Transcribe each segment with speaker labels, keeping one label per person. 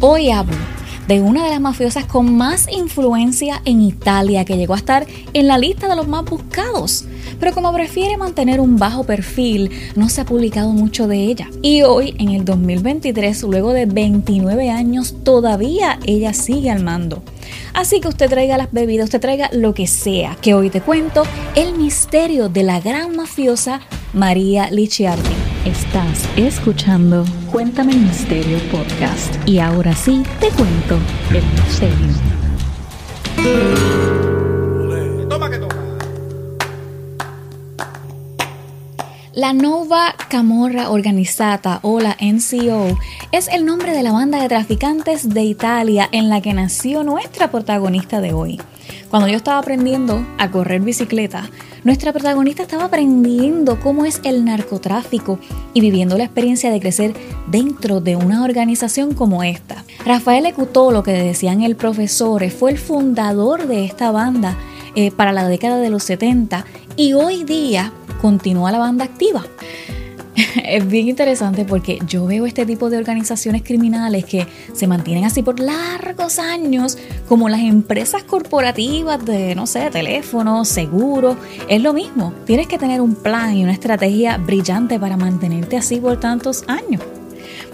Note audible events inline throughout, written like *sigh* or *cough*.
Speaker 1: Hoy hablo de una de las mafiosas con más influencia en Italia que llegó a estar en la lista de los más buscados. Pero como prefiere mantener un bajo perfil, no se ha publicado mucho de ella. Y hoy, en el 2023, luego de 29 años, todavía ella sigue al mando. Así que usted traiga las bebidas, usted traiga lo que sea, que hoy te cuento el misterio de la gran mafiosa María Licciardi. Estás escuchando Cuéntame el Misterio Podcast. Y ahora sí, te cuento el misterio. La Nova Camorra Organizzata o la NCO es el nombre de la banda de traficantes de Italia en la que nació nuestra protagonista de hoy. Cuando yo estaba aprendiendo a correr bicicleta, nuestra protagonista estaba aprendiendo cómo es el narcotráfico y viviendo la experiencia de crecer dentro de una organización como esta. Rafael Ecutó, lo que decían el profesor, fue el fundador de esta banda eh, para la década de los 70 y hoy día continúa la banda activa. *laughs* es bien interesante porque yo veo este tipo de organizaciones criminales que se mantienen así por largos años, como las empresas corporativas de, no sé, teléfonos, seguros. Es lo mismo, tienes que tener un plan y una estrategia brillante para mantenerte así por tantos años.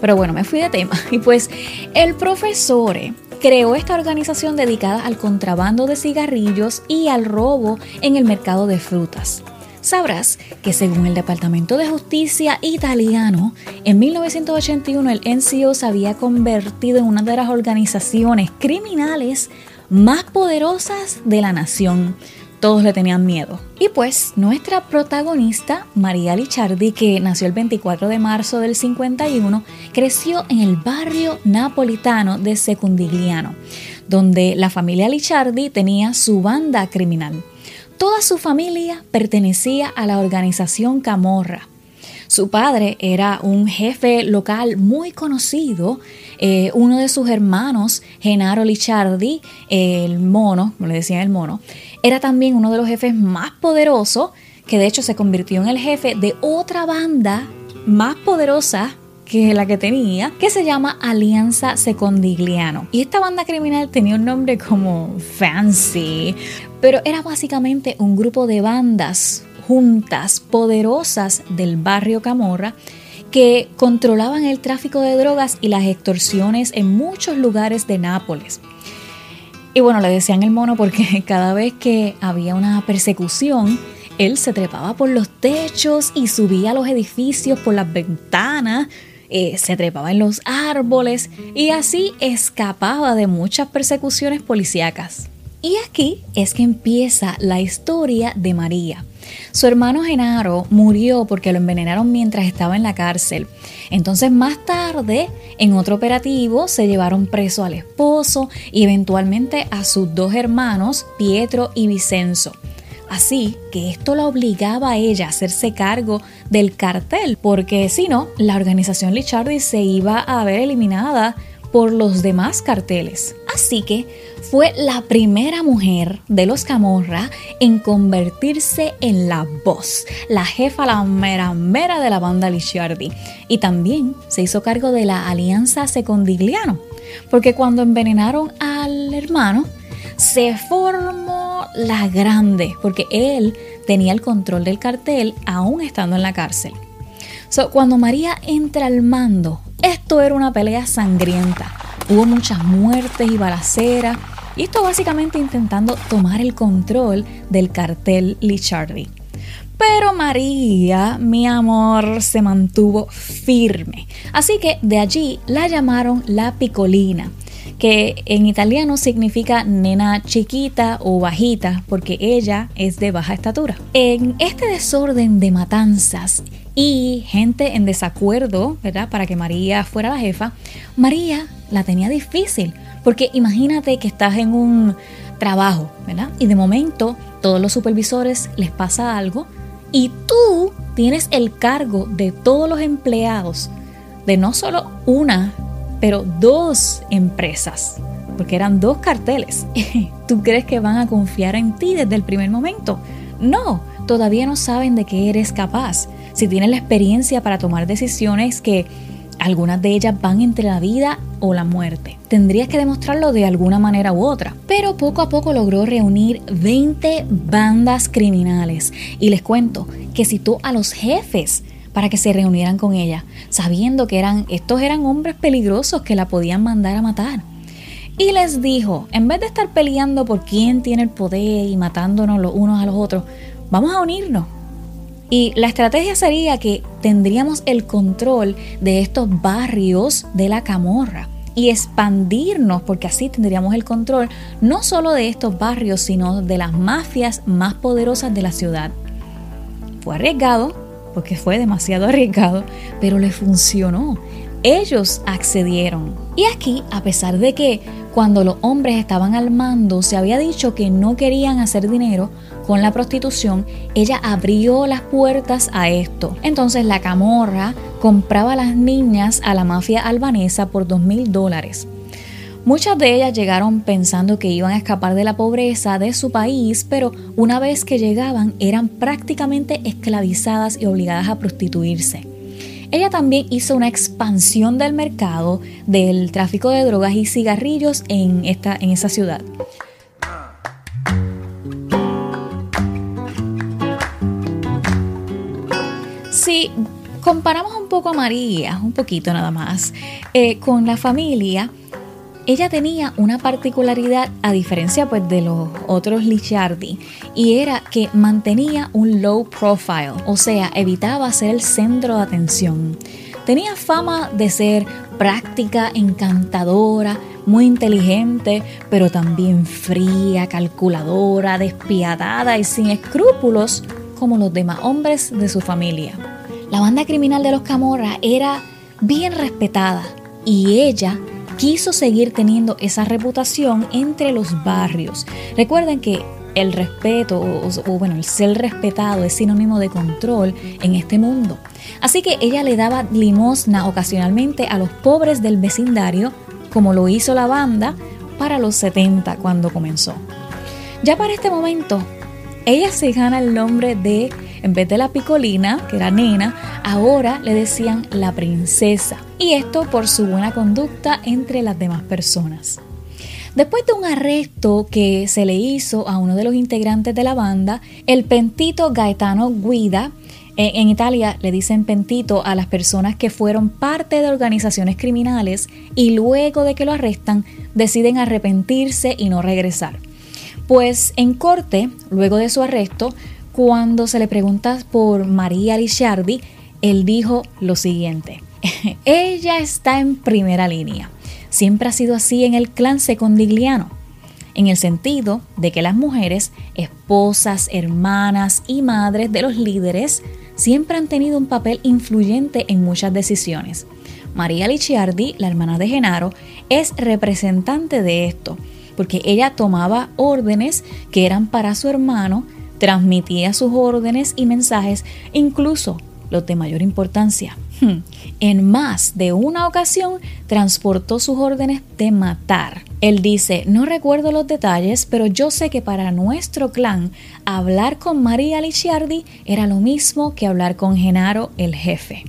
Speaker 1: Pero bueno, me fui de tema. *laughs* Y pues el profesor creó esta organización dedicada al contrabando de cigarrillos y al robo en el mercado de frutas. Sabrás que según el Departamento de Justicia italiano, en 1981 el NCO se había convertido en una de las organizaciones criminales más poderosas de la nación. Todos le tenían miedo. Y pues nuestra protagonista, María Licciardi, que nació el 24 de marzo del 51, creció en el barrio napolitano de Secundigliano, donde la familia Licciardi tenía su banda criminal. Toda su familia pertenecía a la organización Camorra. Su padre era un jefe local muy conocido. Eh, uno de sus hermanos, Genaro Lichardi, el mono, como le decían el mono, era también uno de los jefes más poderosos, que de hecho se convirtió en el jefe de otra banda más poderosa que la que tenía, que se llama Alianza Secondigliano. Y esta banda criminal tenía un nombre como fancy, pero era básicamente un grupo de bandas juntas, poderosas del barrio Camorra, que controlaban el tráfico de drogas y las extorsiones en muchos lugares de Nápoles. Y bueno, le decían el mono porque *laughs* cada vez que había una persecución, él se trepaba por los techos y subía a los edificios por las ventanas eh, se trepaba en los árboles y así escapaba de muchas persecuciones policíacas. Y aquí es que empieza la historia de María. Su hermano Genaro murió porque lo envenenaron mientras estaba en la cárcel. Entonces más tarde, en otro operativo, se llevaron preso al esposo y eventualmente a sus dos hermanos, Pietro y Vicenzo. Así que esto la obligaba a ella a hacerse cargo del cartel, porque si no, la organización Lichardi se iba a ver eliminada por los demás carteles. Así que fue la primera mujer de los Camorra en convertirse en la voz, la jefa, la mera de la banda Lichardi. Y también se hizo cargo de la alianza Secondigliano, porque cuando envenenaron al hermano, se formó la grande, porque él tenía el control del cartel aún estando en la cárcel. cuando María entra al mando, esto era una pelea sangrienta. Hubo muchas muertes y balaceras, y esto básicamente intentando tomar el control del cartel Lichardi. Pero María, mi amor, se mantuvo firme. Así que de allí la llamaron la Picolina que en italiano significa nena chiquita o bajita, porque ella es de baja estatura. En este desorden de matanzas y gente en desacuerdo, ¿verdad? Para que María fuera la jefa, María la tenía difícil, porque imagínate que estás en un trabajo, ¿verdad? Y de momento todos los supervisores les pasa algo y tú tienes el cargo de todos los empleados de no solo una pero dos empresas, porque eran dos carteles. *laughs* ¿Tú crees que van a confiar en ti desde el primer momento? No, todavía no saben de qué eres capaz. Si tienes la experiencia para tomar decisiones que Algunas de ellas van entre la vida o la muerte. Tendrías que demostrarlo de alguna manera u otra. Pero poco a poco logró reunir 20 bandas criminales. Y les cuento que citó a los jefes para que se reunieran con ella, sabiendo que eran, estos eran hombres peligrosos que la podían mandar a matar. Y les dijo, en vez de estar peleando por quién tiene el poder y matándonos los unos a los otros, vamos a unirnos. Y la estrategia sería que tendríamos el control de estos barrios de la camorra y expandirnos, porque así tendríamos el control no solo de estos barrios, sino de las mafias más poderosas de la ciudad. Fue arriesgado, porque fue demasiado arriesgado, pero le funcionó. Ellos accedieron. Y aquí, a pesar de que cuando los hombres estaban al mando se había dicho que no querían hacer dinero con la prostitución, ella abrió las puertas a esto. Entonces la camorra compraba a las niñas a la mafia albanesa por dos mil dólares. Muchas de ellas llegaron pensando que iban a escapar de la pobreza de su país, pero una vez que llegaban eran prácticamente esclavizadas y obligadas a prostituirse. Ella también hizo una expansión del mercado del tráfico de drogas y cigarrillos en, esta, en esa ciudad. Si comparamos un poco a María, un poquito nada más, eh, con la familia, ella tenía una particularidad a diferencia pues de los otros Lichardi y era que mantenía un low profile, o sea, evitaba ser el centro de atención. Tenía fama de ser práctica, encantadora, muy inteligente, pero también fría, calculadora, despiadada y sin escrúpulos como los demás hombres de su familia. La banda criminal de los Camorra era bien respetada y ella quiso seguir teniendo esa reputación entre los barrios. Recuerden que el respeto o, bueno, el ser respetado es sinónimo de control en este mundo. Así que ella le daba limosna ocasionalmente a los pobres del vecindario, como lo hizo la banda para los 70 cuando comenzó. Ya para este momento, ella se gana el nombre de, en vez de la picolina, que era nena, ahora le decían la princesa. Y esto por su buena conducta entre las demás personas. Después de un arresto que se le hizo a uno de los integrantes de la banda, el pentito Gaetano Guida, en Italia le dicen pentito a las personas que fueron parte de organizaciones criminales y luego de que lo arrestan deciden arrepentirse y no regresar. Pues en corte, luego de su arresto, cuando se le pregunta por María Licciardi, él dijo lo siguiente, *laughs* ella está en primera línea. Siempre ha sido así en el clan secondigliano, en el sentido de que las mujeres, esposas, hermanas y madres de los líderes, siempre han tenido un papel influyente en muchas decisiones. María Licciardi, la hermana de Genaro, es representante de esto porque ella tomaba órdenes que eran para su hermano, transmitía sus órdenes y mensajes, incluso los de mayor importancia. Hmm. En más de una ocasión transportó sus órdenes de matar. Él dice, no recuerdo los detalles, pero yo sé que para nuestro clan hablar con María Licciardi era lo mismo que hablar con Genaro el jefe.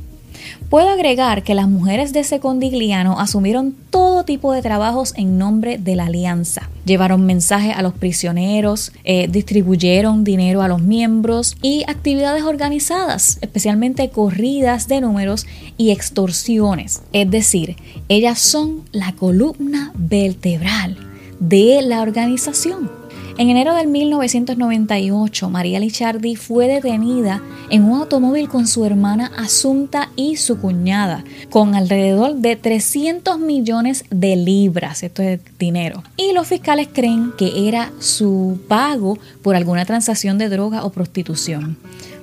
Speaker 1: Puedo agregar que las mujeres de Secondigliano asumieron todo tipo de trabajos en nombre de la alianza. Llevaron mensajes a los prisioneros, eh, distribuyeron dinero a los miembros y actividades organizadas, especialmente corridas de números y extorsiones. Es decir, ellas son la columna vertebral de la organización. En enero del 1998, María Lichardi fue detenida en un automóvil con su hermana Asunta y su cuñada, con alrededor de 300 millones de libras, esto es dinero. Y los fiscales creen que era su pago por alguna transacción de droga o prostitución.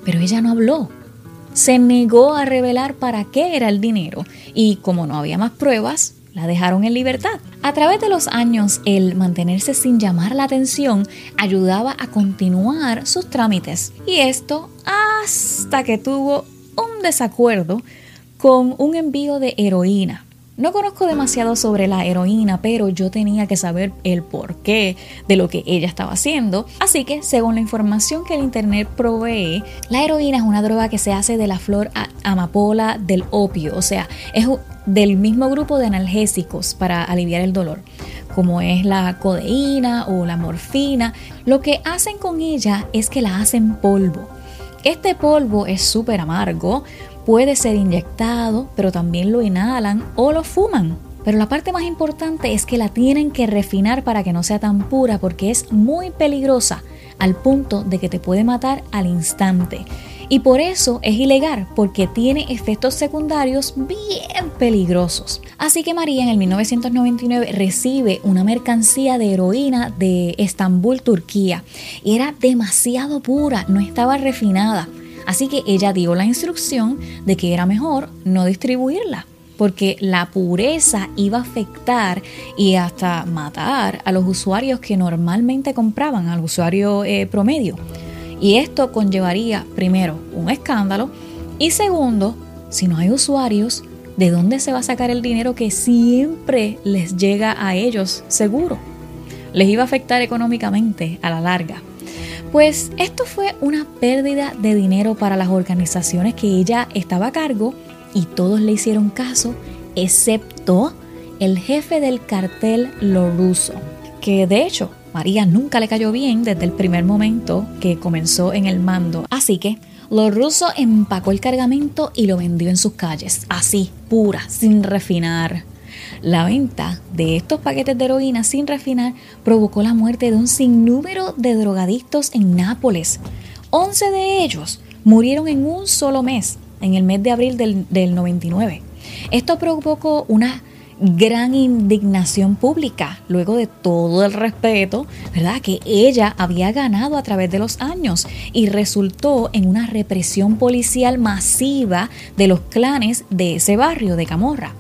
Speaker 1: Pero ella no habló, se negó a revelar para qué era el dinero y como no había más pruebas, la dejaron en libertad. A través de los años, el mantenerse sin llamar la atención ayudaba a continuar sus trámites. Y esto hasta que tuvo un desacuerdo con un envío de heroína. No conozco demasiado sobre la heroína, pero yo tenía que saber el porqué de lo que ella estaba haciendo. Así que, según la información que el internet provee, la heroína es una droga que se hace de la flor amapola del opio, o sea, es del mismo grupo de analgésicos para aliviar el dolor, como es la codeína o la morfina. Lo que hacen con ella es que la hacen polvo. Este polvo es súper amargo, puede ser inyectado, pero también lo inhalan o lo fuman. Pero la parte más importante es que la tienen que refinar para que no sea tan pura porque es muy peligrosa al punto de que te puede matar al instante. Y por eso es ilegal, porque tiene efectos secundarios bien peligrosos. Así que María en el 1999 recibe una mercancía de heroína de Estambul, Turquía. Y era demasiado pura, no estaba refinada. Así que ella dio la instrucción de que era mejor no distribuirla porque la pureza iba a afectar y hasta matar a los usuarios que normalmente compraban, al usuario eh, promedio. Y esto conllevaría, primero, un escándalo y segundo, si no hay usuarios, ¿de dónde se va a sacar el dinero que siempre les llega a ellos seguro? Les iba a afectar económicamente a la larga. Pues esto fue una pérdida de dinero para las organizaciones que ella estaba a cargo y todos le hicieron caso, excepto el jefe del cartel Lo Russo, que de hecho María nunca le cayó bien desde el primer momento que comenzó en el mando. Así que Lo Russo empacó el cargamento y lo vendió en sus calles, así, pura, sin refinar. La venta de estos paquetes de heroína sin refinar provocó la muerte de un sinnúmero de drogadictos en Nápoles. 11 de ellos murieron en un solo mes, en el mes de abril del, del 99. Esto provocó una gran indignación pública, luego de todo el respeto, ¿verdad? Que ella había ganado a través de los años y resultó en una represión policial masiva de los clanes de ese barrio de Camorra.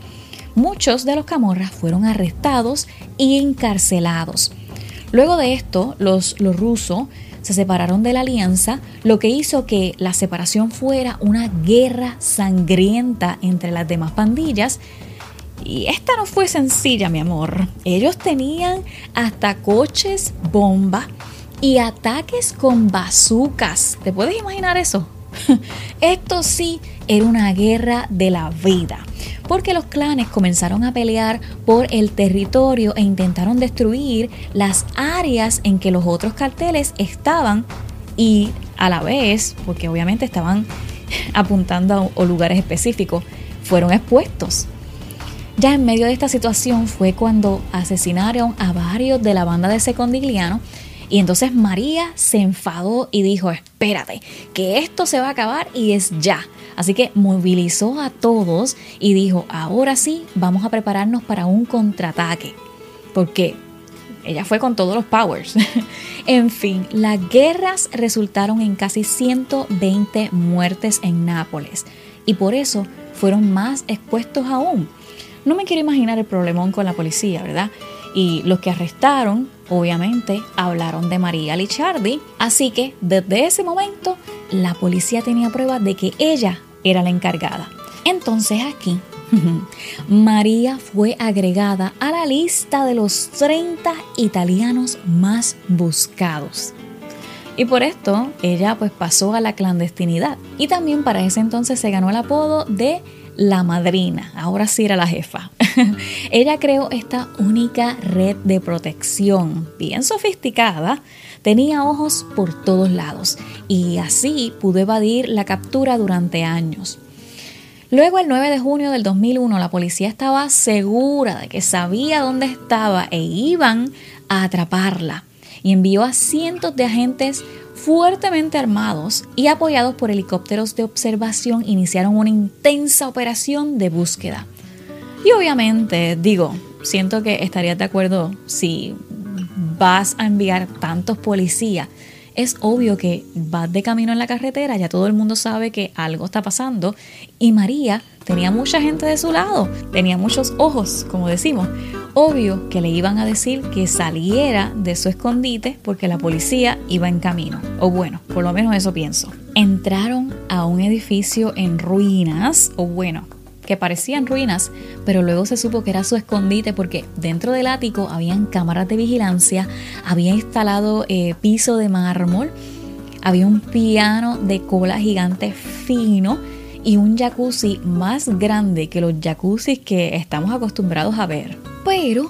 Speaker 1: Muchos de los camorras fueron arrestados y encarcelados. Luego de esto, los, los rusos se separaron de la alianza, lo que hizo que la separación fuera una guerra sangrienta entre las demás pandillas. Y esta no fue sencilla, mi amor. Ellos tenían hasta coches bomba y ataques con bazucas. ¿Te puedes imaginar eso? *laughs* Esto sí era una guerra de la vida porque los clanes comenzaron a pelear por el territorio e intentaron destruir las áreas en que los otros carteles estaban y a la vez, porque obviamente estaban *laughs* apuntando a, lugares específicos, fueron expuestos. Ya en medio de esta situación fue cuando asesinaron a varios de la banda de Secondigliano y entonces María se enfadó y dijo, espérate, que esto se va a acabar y es ya. Así que movilizó a todos y dijo, ahora sí, vamos a prepararnos para un contraataque. Porque ella fue con todos los powers. *laughs* en fin, las guerras resultaron en casi 120 muertes en Nápoles y por eso fueron más expuestos aún. No me quiero imaginar el problemón con la policía, ¿verdad? Y los que arrestaron, obviamente, hablaron de María Lichardi. Así que desde ese momento, la policía tenía pruebas de que ella era la encargada. Entonces aquí, *laughs* María fue agregada a la lista de los 30 italianos más buscados. Y por esto ella pues pasó a la clandestinidad. Y también para ese entonces se ganó el apodo de la madrina, ahora sí era la jefa. *laughs* Ella creó esta única red de protección, bien sofisticada, tenía ojos por todos lados y así pudo evadir la captura durante años. Luego, el 9 de junio del 2001, la policía estaba segura de que sabía dónde estaba e iban a atraparla y envió a cientos de agentes fuertemente armados y apoyados por helicópteros de observación, iniciaron una intensa operación de búsqueda. Y obviamente, digo, siento que estarías de acuerdo si vas a enviar tantos policías. Es obvio que vas de camino en la carretera, ya todo el mundo sabe que algo está pasando y María tenía mucha gente de su lado, tenía muchos ojos, como decimos obvio que le iban a decir que saliera de su escondite porque la policía iba en camino. O bueno, por lo menos eso pienso. Entraron a un edificio en ruinas, o bueno, que parecían ruinas, pero luego se supo que era su escondite porque dentro del ático habían cámaras de vigilancia, había instalado eh, piso de mármol, había un piano de cola gigante fino y un jacuzzi más grande que los jacuzzis que estamos acostumbrados a ver. Pero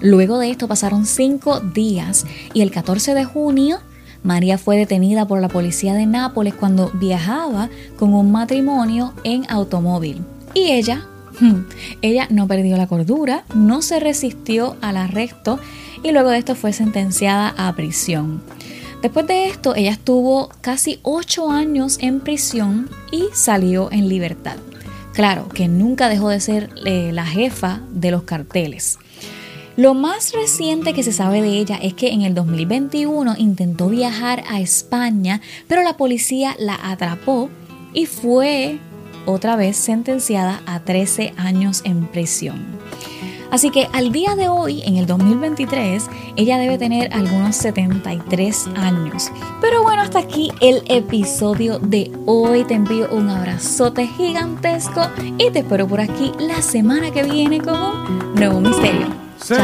Speaker 1: luego de esto pasaron cinco días y el 14 de junio María fue detenida por la policía de Nápoles cuando viajaba con un matrimonio en automóvil. Y ella, hmm, ella no perdió la cordura, no se resistió al arresto y luego de esto fue sentenciada a prisión. Después de esto, ella estuvo casi ocho años en prisión y salió en libertad. Claro que nunca dejó de ser eh, la jefa de los carteles. Lo más reciente que se sabe de ella es que en el 2021 intentó viajar a España, pero la policía la atrapó y fue otra vez sentenciada a 13 años en prisión. Así que al día de hoy, en el 2023, ella debe tener algunos 73 años. Pero bueno, hasta aquí el episodio de hoy. Te envío un abrazote gigantesco y te espero por aquí la semana que viene con un nuevo misterio. Se